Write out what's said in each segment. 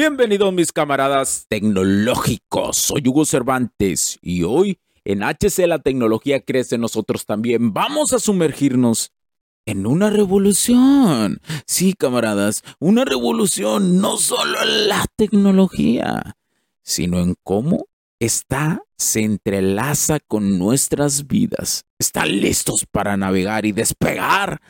Bienvenidos mis camaradas tecnológicos, soy Hugo Cervantes y hoy en HC la tecnología crece nosotros también. Vamos a sumergirnos en una revolución. Sí, camaradas, una revolución no solo en la tecnología, sino en cómo está, se entrelaza con nuestras vidas. ¿Están listos para navegar y despegar?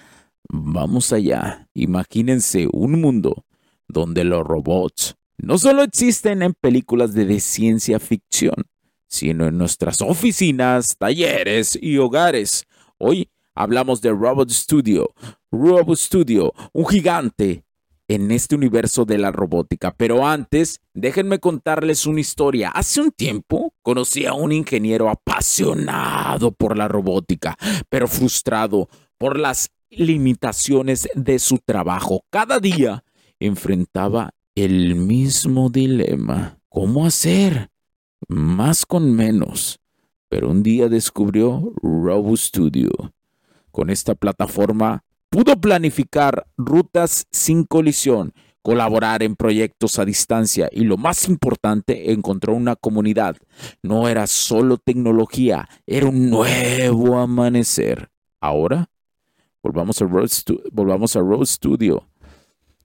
Vamos allá. Imagínense un mundo donde los robots no solo existen en películas de ciencia ficción, sino en nuestras oficinas, talleres y hogares. Hoy hablamos de Robot Studio. Robot Studio, un gigante en este universo de la robótica. Pero antes, déjenme contarles una historia. Hace un tiempo conocí a un ingeniero apasionado por la robótica, pero frustrado por las limitaciones de su trabajo. Cada día enfrentaba el mismo dilema. ¿Cómo hacer? Más con menos. Pero un día descubrió Robo Studio. Con esta plataforma pudo planificar rutas sin colisión, colaborar en proyectos a distancia y lo más importante, encontró una comunidad. No era solo tecnología, era un nuevo amanecer. Ahora, volvamos a Road, Studio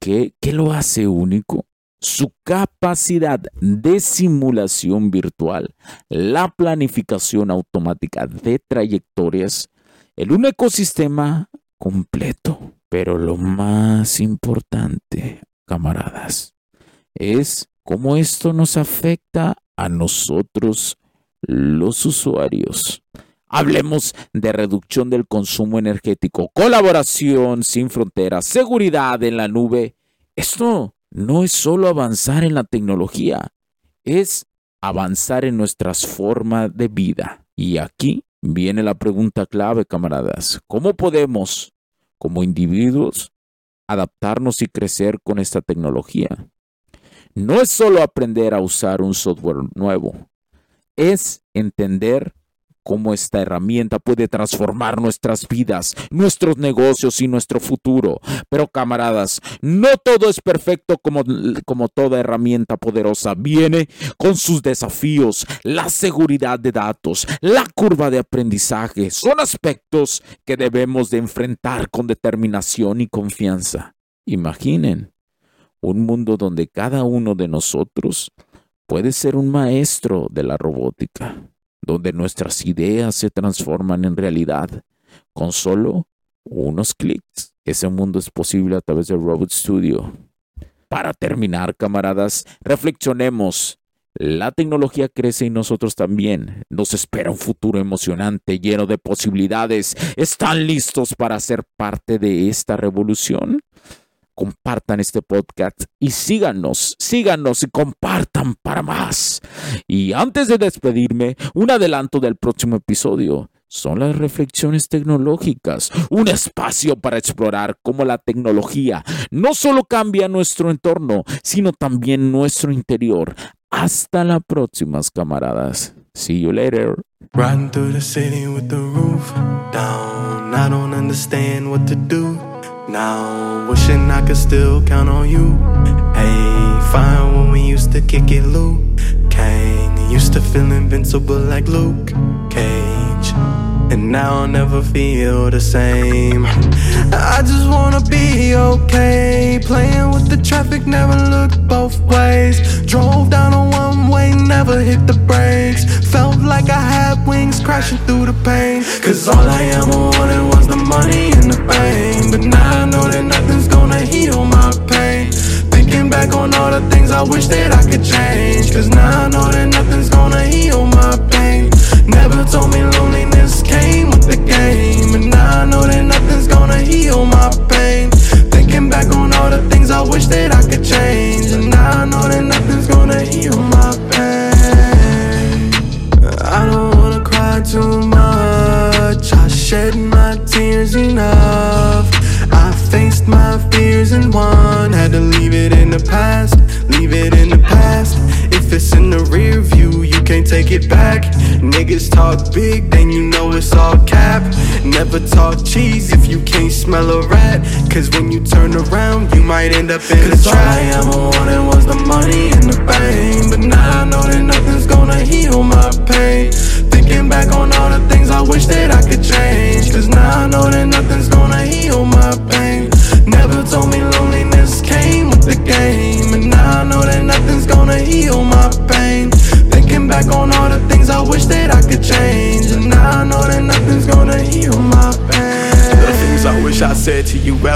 ¿Qué, lo hace único? Su capacidad de simulación virtual, la planificación automática de trayectorias, en un ecosistema completo. Pero lo más importante, camaradas, es cómo esto nos afecta a nosotros los usuarios. Hablemos de reducción del consumo energético, colaboración sin fronteras, seguridad en la nube. Esto no es solo avanzar en la tecnología, es avanzar en nuestras formas de vida. Y aquí viene la pregunta clave, camaradas. ¿Cómo podemos, como individuos, adaptarnos y crecer con esta tecnología? No es solo aprender a usar un software nuevo, es entender cómo esta herramienta puede transformar nuestras vidas, nuestros negocios y nuestro futuro. Pero camaradas, no todo es perfecto como, como toda herramienta poderosa. Viene con sus desafíos, la seguridad de datos, la curva de aprendizaje. Son aspectos que debemos de enfrentar con determinación y confianza. Imaginen un mundo donde cada uno de nosotros puede ser un maestro de la robótica donde nuestras ideas se transforman en realidad con solo unos clics. Ese mundo es posible a través de Robot Studio. Para terminar, camaradas, reflexionemos. La tecnología crece y nosotros también. Nos espera un futuro emocionante, lleno de posibilidades. ¿Están listos para ser parte de esta revolución? Compartan este podcast y síganos, síganos y compartan para más. Y antes de despedirme, un adelanto del próximo episodio. Son las reflexiones tecnológicas, un espacio para explorar cómo la tecnología no solo cambia nuestro entorno, sino también nuestro interior. Hasta la próxima, camaradas. See you later. through the city with the roof down. I don't understand what to do. Now, wishing I could still count on you. Hey, fine when we used to kick it, Luke. Kang used to feel invincible like Luke Cage. And now I'll never feel the same. I just wanna be okay. Playing with the traffic, never looked both ways. Drove down a one way, never hit the brakes. Felt like I had wings crashing through the pain. Cause all I ever wanted was I wish that I could change. Cause now I know that nothing's gonna heal my pain. Never told me loneliness came with the game. And now I know that nothing's gonna heal my pain. Thinking back on all the things I wish that I could change. And now I know that nothing's gonna heal my pain. I don't wanna cry too much. I shed my tears enough. I faced my fears and won. Had to leave it in the past, leave it in the past. If it's in the rear view, you can't take it back. Niggas talk big, then you know it's all cap. Never talk cheese if you can't smell a rat. Cause when you turn around, you might end up in Cause a trap. All I ever wanted was the money and the fame. But now I know that nothing's gonna heal my pain. Thinking back on all the things I wish that I could change. Cause now I know that nothing's gonna heal my pain. Never told me loneliness came with the game.